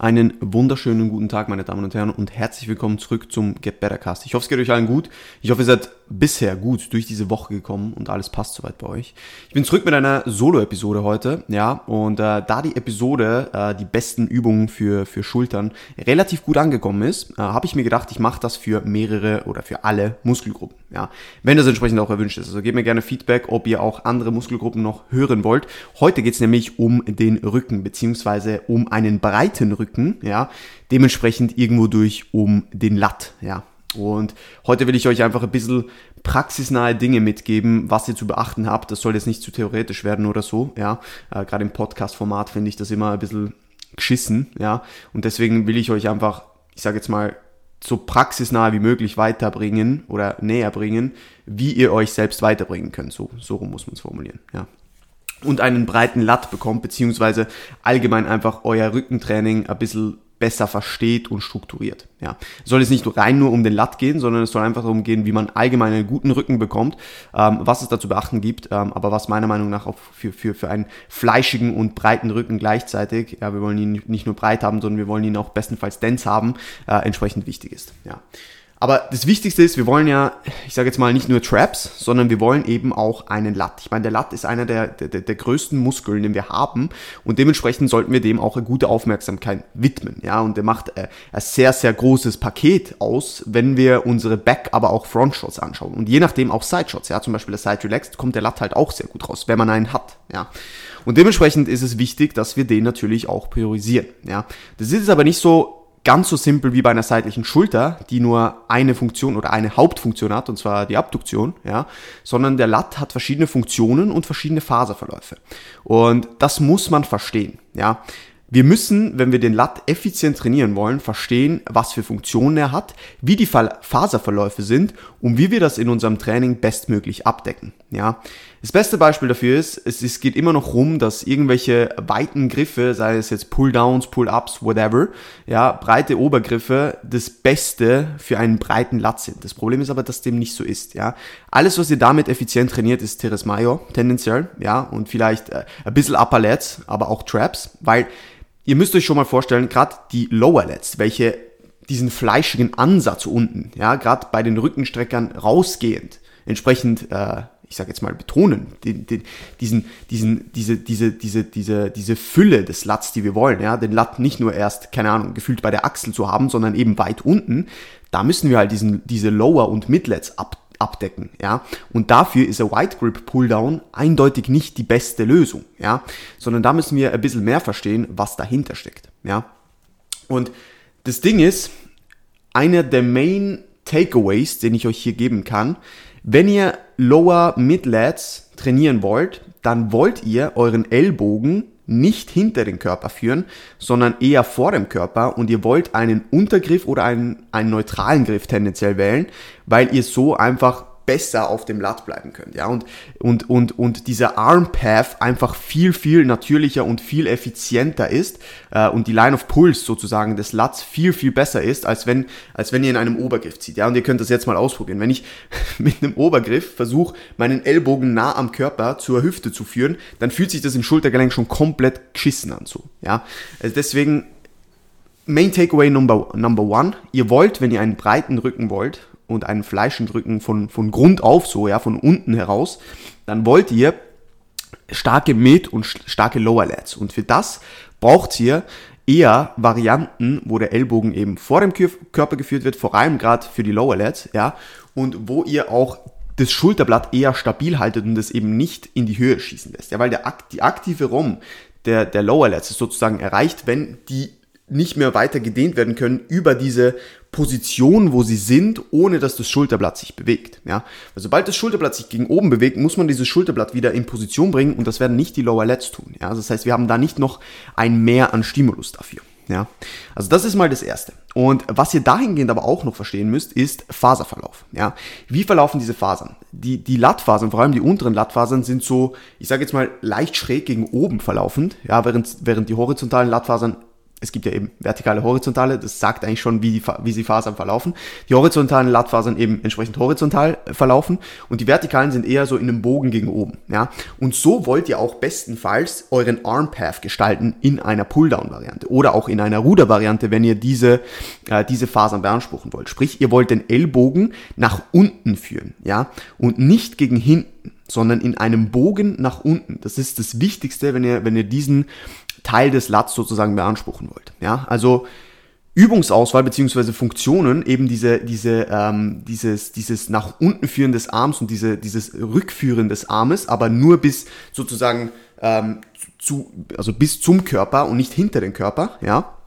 Einen wunderschönen guten Tag, meine Damen und Herren, und herzlich willkommen zurück zum Get Better Cast. Ich hoffe, es geht euch allen gut. Ich hoffe, ihr seid bisher gut durch diese Woche gekommen und alles passt soweit bei euch. Ich bin zurück mit einer Solo-Episode heute, ja, und äh, da die Episode, äh, die besten Übungen für, für Schultern, relativ gut angekommen ist, äh, habe ich mir gedacht, ich mache das für mehrere oder für alle Muskelgruppen, ja, wenn das entsprechend auch erwünscht ist. Also gebt mir gerne Feedback, ob ihr auch andere Muskelgruppen noch hören wollt. Heute geht es nämlich um den Rücken, beziehungsweise um einen breiten Rücken Rücken, ja, dementsprechend irgendwo durch um den Latt, ja. Und heute will ich euch einfach ein bisschen praxisnahe Dinge mitgeben, was ihr zu beachten habt. Das soll jetzt nicht zu theoretisch werden oder so, ja. Äh, Gerade im Podcast-Format finde ich das immer ein bisschen geschissen, ja. Und deswegen will ich euch einfach, ich sage jetzt mal, so praxisnah wie möglich weiterbringen oder näher bringen, wie ihr euch selbst weiterbringen könnt. So, so rum muss man es formulieren, ja und einen breiten Latt bekommt, beziehungsweise allgemein einfach euer Rückentraining ein bisschen besser versteht und strukturiert. Ja, es soll jetzt nicht rein nur um den Latt gehen, sondern es soll einfach darum gehen, wie man allgemein einen guten Rücken bekommt, ähm, was es da zu beachten gibt, ähm, aber was meiner Meinung nach auch für, für, für einen fleischigen und breiten Rücken gleichzeitig, ja, wir wollen ihn nicht nur breit haben, sondern wir wollen ihn auch bestenfalls dense haben, äh, entsprechend wichtig ist. Ja. Aber das Wichtigste ist, wir wollen ja, ich sage jetzt mal nicht nur Traps, sondern wir wollen eben auch einen Lat. Ich meine, der Lat ist einer der, der, der größten Muskeln, den wir haben und dementsprechend sollten wir dem auch eine gute Aufmerksamkeit widmen. Ja, und der macht äh, ein sehr, sehr großes Paket aus, wenn wir unsere Back, aber auch Front Shots anschauen. Und je nachdem auch Side Shots. Ja, zum Beispiel der Side Relaxed kommt der Lat halt auch sehr gut raus, wenn man einen hat. Ja. Und dementsprechend ist es wichtig, dass wir den natürlich auch priorisieren. Ja. Das ist aber nicht so ganz so simpel wie bei einer seitlichen Schulter, die nur eine Funktion oder eine Hauptfunktion hat, und zwar die Abduktion, ja, sondern der Lat hat verschiedene Funktionen und verschiedene Faserverläufe. Und das muss man verstehen, ja. Wir müssen, wenn wir den Lat effizient trainieren wollen, verstehen, was für Funktionen er hat, wie die Faserverläufe sind und wie wir das in unserem Training bestmöglich abdecken. Ja, das beste Beispiel dafür ist, es, es geht immer noch rum, dass irgendwelche weiten Griffe, sei es jetzt Pull-Downs, Pull-Ups, whatever, ja, breite Obergriffe das Beste für einen breiten Lat sind. Das Problem ist aber, dass dem nicht so ist. Ja, alles, was ihr damit effizient trainiert, ist Teres Major tendenziell, ja, und vielleicht äh, ein bisschen Upper Lats, aber auch Traps, weil Ihr müsst euch schon mal vorstellen, gerade die Lower Lets, welche diesen fleischigen Ansatz unten, ja, gerade bei den Rückenstreckern rausgehend, entsprechend, äh, ich sage jetzt mal betonen, den, den, diesen, diesen, diese, diese, diese, diese, diese Fülle des Lats, die wir wollen, ja, den Lat nicht nur erst, keine Ahnung, gefühlt bei der Achsel zu haben, sondern eben weit unten, da müssen wir halt diesen, diese Lower und Midlets ab abdecken, ja. Und dafür ist ein White Grip Pulldown eindeutig nicht die beste Lösung, ja. Sondern da müssen wir ein bisschen mehr verstehen, was dahinter steckt, ja. Und das Ding ist, einer der Main Takeaways, den ich euch hier geben kann, wenn ihr Lower Mid Lats trainieren wollt, dann wollt ihr euren Ellbogen nicht hinter den Körper führen, sondern eher vor dem Körper und ihr wollt einen Untergriff oder einen, einen neutralen Griff tendenziell wählen, weil ihr so einfach besser auf dem Lat bleiben könnt, ja, und, und, und, und dieser Arm Path einfach viel, viel natürlicher und viel effizienter ist, äh, und die Line of Pulse sozusagen des Lats viel, viel besser ist, als wenn, als wenn ihr in einem Obergriff zieht, ja, und ihr könnt das jetzt mal ausprobieren. Wenn ich mit einem Obergriff versuche, meinen Ellbogen nah am Körper zur Hüfte zu führen, dann fühlt sich das im Schultergelenk schon komplett geschissen an, so, ja, also deswegen, Main Takeaway number, number one. Ihr wollt, wenn ihr einen breiten Rücken wollt und einen Fleischendrücken von, von Grund auf so, ja, von unten heraus, dann wollt ihr starke Mid- und starke Lower Lats. Und für das braucht ihr eher Varianten, wo der Ellbogen eben vor dem Körper geführt wird, vor allem gerade für die Lower Lats, ja, und wo ihr auch das Schulterblatt eher stabil haltet und es eben nicht in die Höhe schießen lässt. Ja, weil der, die aktive ROM der, der Lower Lats ist sozusagen erreicht, wenn die nicht mehr weiter gedehnt werden können über diese Position, wo sie sind, ohne dass das Schulterblatt sich bewegt. Ja? Weil sobald das Schulterblatt sich gegen oben bewegt, muss man dieses Schulterblatt wieder in Position bringen und das werden nicht die Lower Lats tun. Ja? Also das heißt, wir haben da nicht noch ein Mehr an Stimulus dafür. Ja, also das ist mal das erste. Und was ihr dahingehend aber auch noch verstehen müsst, ist Faserverlauf. Ja, wie verlaufen diese Fasern? Die, die Lattfasern, vor allem die unteren Lattfasern, sind so, ich sage jetzt mal, leicht schräg gegen oben verlaufend, ja, während, während die horizontalen Lattfasern es gibt ja eben vertikale, horizontale, das sagt eigentlich schon, wie, die, wie sie Fasern verlaufen. Die horizontalen Lattfasern eben entsprechend horizontal äh, verlaufen und die vertikalen sind eher so in einem Bogen gegen oben. Ja? Und so wollt ihr auch bestenfalls euren Arm Path gestalten in einer Pulldown-Variante oder auch in einer Ruder-Variante, wenn ihr diese, äh, diese Fasern beanspruchen wollt. Sprich, ihr wollt den Ellbogen nach unten führen ja? und nicht gegen hinten sondern in einem Bogen nach unten. Das ist das Wichtigste, wenn ihr, wenn ihr diesen Teil des Lats sozusagen beanspruchen wollt. Ja, also Übungsauswahl beziehungsweise Funktionen, eben diese, diese, ähm, dieses, dieses nach unten führen des Arms und diese, dieses Rückführen des Armes, aber nur bis sozusagen ähm, zu, also bis zum Körper und nicht hinter den Körper, ja,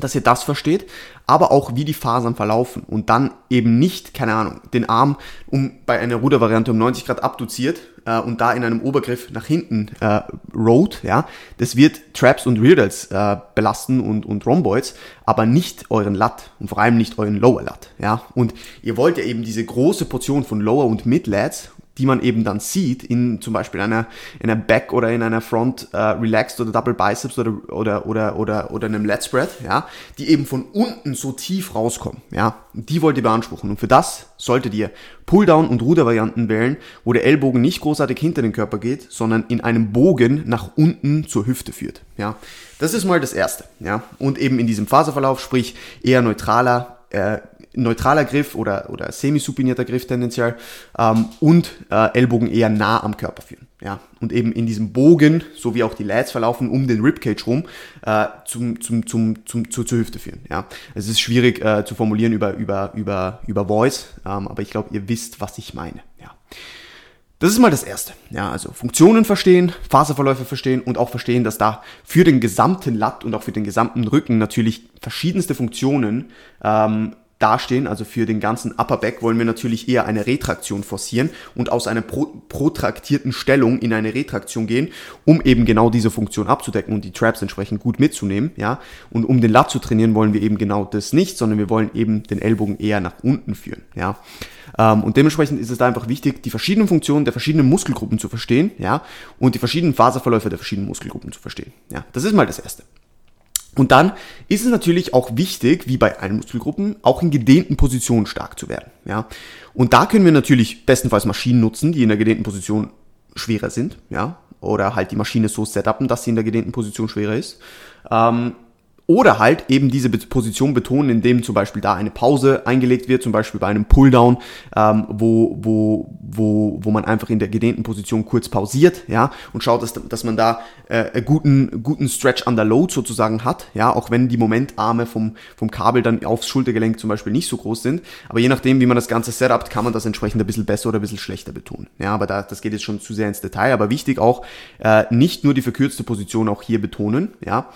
dass ihr das versteht, aber auch wie die Fasern verlaufen und dann eben nicht, keine Ahnung, den Arm um bei einer Rudervariante um 90 Grad abduziert äh, und da in einem Obergriff nach hinten äh, road, ja, das wird Traps und Reardals äh, belasten und, und Rhomboids, aber nicht euren Lat und vor allem nicht euren Lower Lat, ja, und ihr wollt ja eben diese große Portion von Lower und Mid Lats die man eben dann sieht in zum Beispiel einer, in einer Back oder in einer Front äh, Relaxed oder Double Biceps oder, oder, oder, oder, oder einem Let Spread, ja, die eben von unten so tief rauskommen, ja, die wollt ihr beanspruchen. Und für das solltet ihr Pulldown und Rudervarianten wählen, wo der Ellbogen nicht großartig hinter den Körper geht, sondern in einem Bogen nach unten zur Hüfte führt, ja. Das ist mal das erste, ja, und eben in diesem Phaseverlauf, sprich eher neutraler, äh, neutraler Griff oder, oder semi-supinierter Griff tendenziell ähm, und äh, Ellbogen eher nah am Körper führen. Ja, und eben in diesem Bogen, so wie auch die Lats verlaufen, um den Ribcage rum, äh, zum, zum, zum, zum, zur, zur Hüfte führen. Ja, es ist schwierig äh, zu formulieren über, über, über, über Voice, ähm, aber ich glaube, ihr wisst, was ich meine. Ja. Das ist mal das Erste. Ja, also Funktionen verstehen, Faserverläufe verstehen und auch verstehen, dass da für den gesamten Lat und auch für den gesamten Rücken natürlich verschiedenste Funktionen ähm, dastehen, also für den ganzen Upper Back wollen wir natürlich eher eine Retraktion forcieren und aus einer pro protraktierten Stellung in eine Retraktion gehen, um eben genau diese Funktion abzudecken und die Traps entsprechend gut mitzunehmen, ja. Und um den Lat zu trainieren, wollen wir eben genau das nicht, sondern wir wollen eben den Ellbogen eher nach unten führen, ja. Ähm, und dementsprechend ist es da einfach wichtig, die verschiedenen Funktionen der verschiedenen Muskelgruppen zu verstehen, ja, und die verschiedenen Faserverläufe der verschiedenen Muskelgruppen zu verstehen, ja. Das ist mal das Erste. Und dann ist es natürlich auch wichtig, wie bei allen Muskelgruppen, auch in gedehnten Positionen stark zu werden. Ja? Und da können wir natürlich bestenfalls Maschinen nutzen, die in der gedehnten Position schwerer sind, ja, oder halt die Maschine so setupen, dass sie in der gedehnten Position schwerer ist. Ähm, oder halt eben diese Position betonen, indem zum Beispiel da eine Pause eingelegt wird, zum Beispiel bei einem Pulldown, ähm, wo, wo, wo, wo man einfach in der gedehnten Position kurz pausiert, ja, und schaut, dass, dass man da äh, guten, guten Stretch under Load sozusagen hat, ja, auch wenn die Momentarme vom, vom Kabel dann aufs Schultergelenk zum Beispiel nicht so groß sind. Aber je nachdem, wie man das Ganze setupt, kann man das entsprechend ein bisschen besser oder ein bisschen schlechter betonen. Ja, aber da, das geht jetzt schon zu sehr ins Detail. Aber wichtig auch, äh, nicht nur die verkürzte Position auch hier betonen, ja,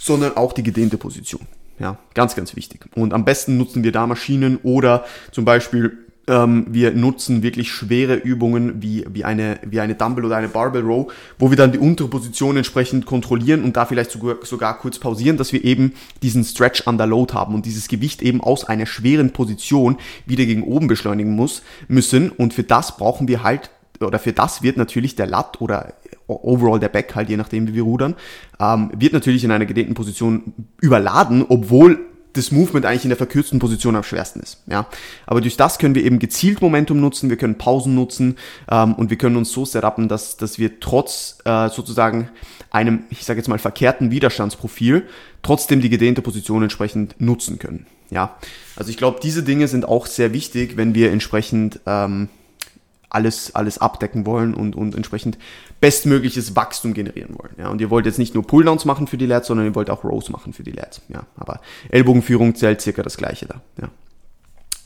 sondern auch die gedehnte Position. Ja, ganz, ganz wichtig. Und am besten nutzen wir da Maschinen oder zum Beispiel ähm, wir nutzen wirklich schwere Übungen wie, wie, eine, wie eine Dumbbell oder eine Barbell Row, wo wir dann die untere Position entsprechend kontrollieren und da vielleicht sogar, sogar kurz pausieren, dass wir eben diesen Stretch under Load haben und dieses Gewicht eben aus einer schweren Position wieder gegen oben beschleunigen muss, müssen. Und für das brauchen wir halt oder für das wird natürlich der Lat oder overall der Back halt, je nachdem wie wir rudern, ähm, wird natürlich in einer gedehnten Position überladen, obwohl das Movement eigentlich in der verkürzten Position am schwersten ist. Ja, aber durch das können wir eben gezielt Momentum nutzen, wir können Pausen nutzen ähm, und wir können uns so setupen, dass dass wir trotz äh, sozusagen einem, ich sage jetzt mal verkehrten Widerstandsprofil trotzdem die gedehnte Position entsprechend nutzen können. Ja, also ich glaube, diese Dinge sind auch sehr wichtig, wenn wir entsprechend ähm, alles, alles abdecken wollen und, und entsprechend bestmögliches Wachstum generieren wollen. Ja, und ihr wollt jetzt nicht nur Pulldowns machen für die Lads, sondern ihr wollt auch Rows machen für die Lads. Ja, aber Ellbogenführung zählt circa das gleiche da. Ja.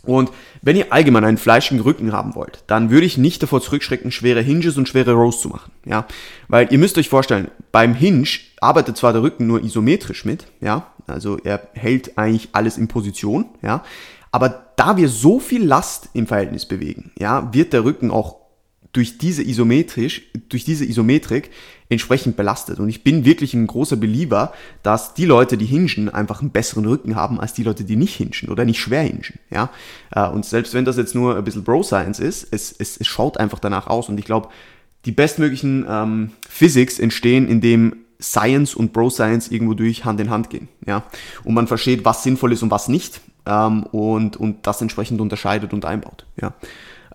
Und wenn ihr allgemein einen fleischigen Rücken haben wollt, dann würde ich nicht davor zurückschrecken, schwere Hinges und schwere Rows zu machen. Ja, weil ihr müsst euch vorstellen, beim Hinge arbeitet zwar der Rücken nur isometrisch mit, ja, also er hält eigentlich alles in Position, ja, aber da wir so viel Last im Verhältnis bewegen, ja, wird der Rücken auch durch diese isometrisch, durch diese Isometrik entsprechend belastet. Und ich bin wirklich ein großer Belieber, dass die Leute, die hingen, einfach einen besseren Rücken haben als die Leute, die nicht hingen oder nicht schwer hingen. Ja? Äh, und selbst wenn das jetzt nur ein bisschen Bro-Science ist, es, es, es schaut einfach danach aus. Und ich glaube, die bestmöglichen ähm, Physics entstehen, indem Science und Bro Science irgendwo durch Hand in Hand gehen, ja. Und man versteht, was sinnvoll ist und was nicht, ähm, und, und das entsprechend unterscheidet und einbaut, ja.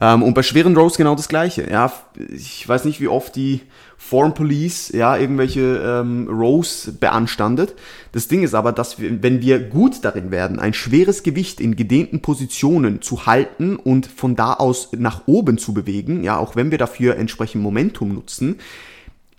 Ähm, und bei schweren Rows genau das gleiche. Ja, ich weiß nicht, wie oft die Foreign Police ja irgendwelche ähm, Rows beanstandet. Das Ding ist aber, dass wir, wenn wir gut darin werden, ein schweres Gewicht in gedehnten Positionen zu halten und von da aus nach oben zu bewegen, ja, auch wenn wir dafür entsprechend Momentum nutzen,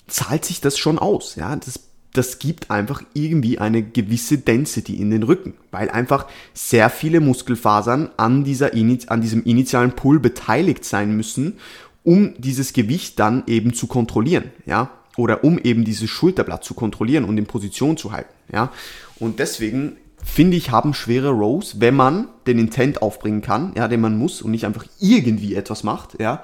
zahlt sich das schon aus. Ja, das das gibt einfach irgendwie eine gewisse Density in den Rücken, weil einfach sehr viele Muskelfasern an, dieser, an diesem initialen Pull beteiligt sein müssen, um dieses Gewicht dann eben zu kontrollieren, ja, oder um eben dieses Schulterblatt zu kontrollieren und in Position zu halten, ja. Und deswegen finde ich, haben schwere Rows, wenn man den Intent aufbringen kann, ja, den man muss und nicht einfach irgendwie etwas macht, ja,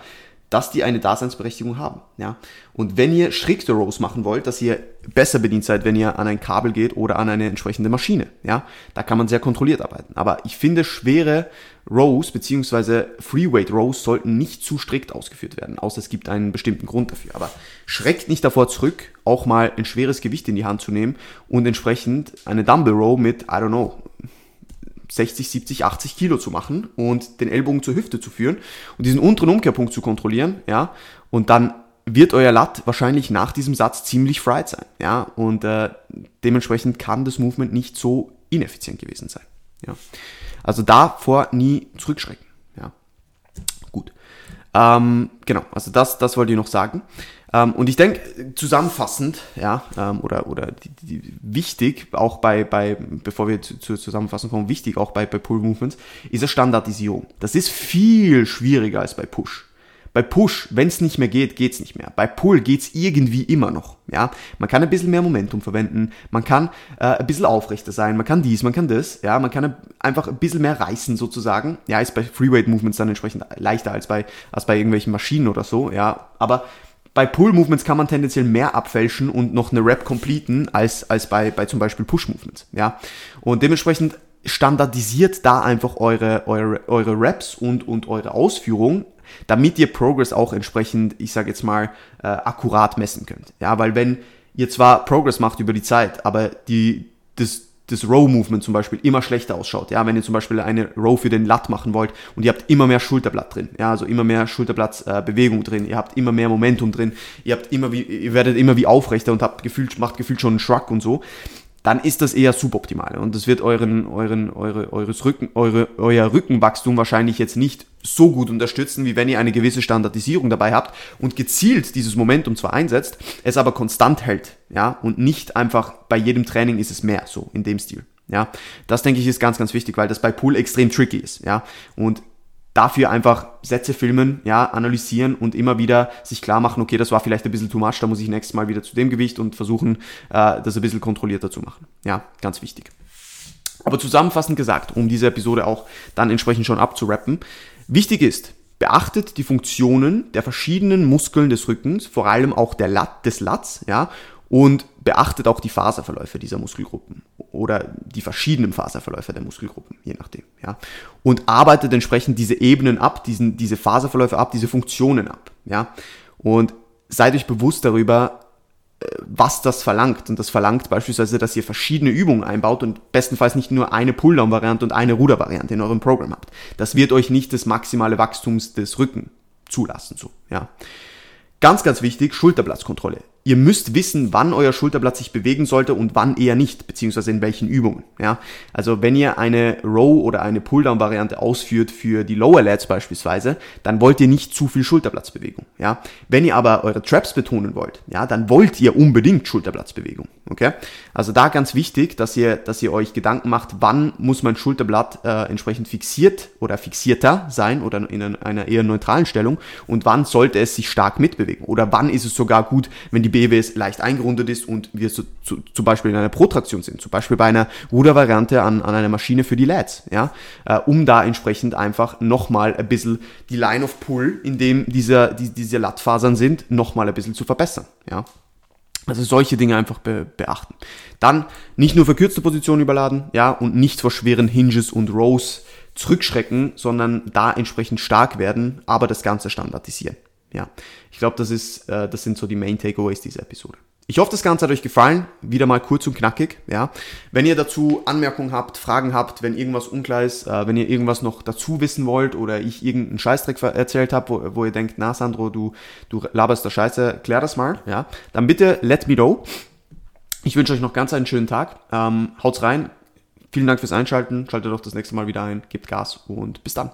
dass die eine Daseinsberechtigung haben. Ja? Und wenn ihr strikte Rows machen wollt, dass ihr besser bedient seid, wenn ihr an ein Kabel geht oder an eine entsprechende Maschine. Ja? Da kann man sehr kontrolliert arbeiten. Aber ich finde, schwere Rows bzw. Freeweight Rows sollten nicht zu strikt ausgeführt werden, außer es gibt einen bestimmten Grund dafür. Aber schreckt nicht davor zurück, auch mal ein schweres Gewicht in die Hand zu nehmen und entsprechend eine Dumbbell Row mit, I don't know, 60, 70, 80 Kilo zu machen und den Ellbogen zur Hüfte zu führen und diesen unteren Umkehrpunkt zu kontrollieren, ja, und dann wird euer Lat wahrscheinlich nach diesem Satz ziemlich fried sein, ja, und äh, dementsprechend kann das Movement nicht so ineffizient gewesen sein, ja. Also davor nie zurückschrecken, ja. Gut. Ähm, genau, also das, das wollte ich noch sagen. Ähm, und ich denke, zusammenfassend, ja, ähm, oder, oder die, die, wichtig, auch bei, bei, bevor wir zu, zur Zusammenfassung kommen, wichtig auch bei, bei Pull Movements, ist eine Standardisierung. Das ist viel schwieriger als bei Push. Bei Push, wenn es nicht mehr geht, geht's nicht mehr. Bei Pull geht's irgendwie immer noch. Ja, man kann ein bisschen mehr Momentum verwenden, man kann äh, ein bisschen aufrechter sein, man kann dies, man kann das. Ja, man kann einfach ein bisschen mehr reißen sozusagen. Ja, ist bei Freeweight Movements dann entsprechend leichter als bei als bei irgendwelchen Maschinen oder so. Ja, aber bei Pull-Movements kann man tendenziell mehr abfälschen und noch eine Rap completen als, als bei, bei zum Beispiel Push-Movements. Ja? Und dementsprechend standardisiert da einfach eure, eure, eure Raps und, und eure Ausführung, damit ihr Progress auch entsprechend, ich sage jetzt mal, äh, akkurat messen könnt. Ja, weil wenn ihr zwar Progress macht über die Zeit, aber die, das, das Row-Movement zum Beispiel immer schlechter ausschaut. Ja, wenn ihr zum Beispiel eine Row für den Lat machen wollt und ihr habt immer mehr Schulterblatt drin, ja, also immer mehr Schulterblattbewegung äh, drin, ihr habt immer mehr Momentum drin, ihr habt immer wie, ihr werdet immer wie aufrechter und habt gefühlt, macht gefühlt schon einen Shrug und so, dann ist das eher suboptimal und das wird euren, euren, eure, eures Rücken, eure, euer Rückenwachstum wahrscheinlich jetzt nicht so gut unterstützen, wie wenn ihr eine gewisse Standardisierung dabei habt und gezielt dieses Momentum zwar einsetzt, es aber konstant hält, ja, und nicht einfach bei jedem Training ist es mehr, so in dem Stil, ja. Das denke ich ist ganz, ganz wichtig, weil das bei Pool extrem tricky ist, ja. Und dafür einfach Sätze filmen, ja, analysieren und immer wieder sich klar machen, okay, das war vielleicht ein bisschen too much, da muss ich nächstes Mal wieder zu dem Gewicht und versuchen, äh, das ein bisschen kontrollierter zu machen. Ja, ganz wichtig. Aber zusammenfassend gesagt, um diese Episode auch dann entsprechend schon abzurappen, Wichtig ist, beachtet die Funktionen der verschiedenen Muskeln des Rückens, vor allem auch der Lat, des Lats, ja, und beachtet auch die Faserverläufe dieser Muskelgruppen oder die verschiedenen Faserverläufe der Muskelgruppen, je nachdem, ja. Und arbeitet entsprechend diese Ebenen ab, diesen, diese Faserverläufe ab, diese Funktionen ab, ja. Und seid euch bewusst darüber, was das verlangt. Und das verlangt beispielsweise, dass ihr verschiedene Übungen einbaut und bestenfalls nicht nur eine Pulldown-Variante und eine Ruder-Variante in eurem Programm habt. Das wird euch nicht das maximale Wachstums des Rücken zulassen, so, ja. Ganz, ganz wichtig, Schulterplatzkontrolle. Ihr müsst wissen, wann euer Schulterblatt sich bewegen sollte und wann eher nicht, beziehungsweise in welchen Übungen. Ja? Also wenn ihr eine Row oder eine Pulldown-Variante ausführt für die Lower Lats beispielsweise, dann wollt ihr nicht zu viel Schulterplatzbewegung. Ja? Wenn ihr aber eure Traps betonen wollt, ja, dann wollt ihr unbedingt Schulterplatzbewegung. Okay? Also da ganz wichtig, dass ihr, dass ihr euch Gedanken macht, wann muss mein Schulterblatt äh, entsprechend fixiert oder fixierter sein oder in einer eher neutralen Stellung und wann sollte es sich stark mitbewegen oder wann ist es sogar gut, wenn die BWS leicht eingerundet ist und wir so, zu, zum Beispiel in einer Protraktion sind, zum Beispiel bei einer Rudervariante an, an einer Maschine für die Lads, ja, äh, um da entsprechend einfach nochmal ein bisschen die Line of Pull, in dem dieser, die, diese Lattfasern sind, nochmal ein bisschen zu verbessern, ja. Also solche Dinge einfach be beachten. Dann nicht nur verkürzte Positionen überladen, ja, und nicht vor schweren Hinges und Rows zurückschrecken, sondern da entsprechend stark werden, aber das Ganze standardisieren. Ja, ich glaube, das ist, äh, das sind so die Main Takeaways dieser Episode. Ich hoffe, das Ganze hat euch gefallen. Wieder mal kurz und knackig. Ja. Wenn ihr dazu Anmerkungen habt, Fragen habt, wenn irgendwas unklar ist, äh, wenn ihr irgendwas noch dazu wissen wollt oder ich irgendeinen Scheißdreck erzählt habe, wo, wo ihr denkt, na Sandro, du, du laberst da Scheiße, klär das mal. Ja. Dann bitte let me know. Ich wünsche euch noch ganz einen schönen Tag. Ähm, haut's rein. Vielen Dank fürs Einschalten. Schaltet doch das nächste Mal wieder ein. Gebt Gas und bis dann.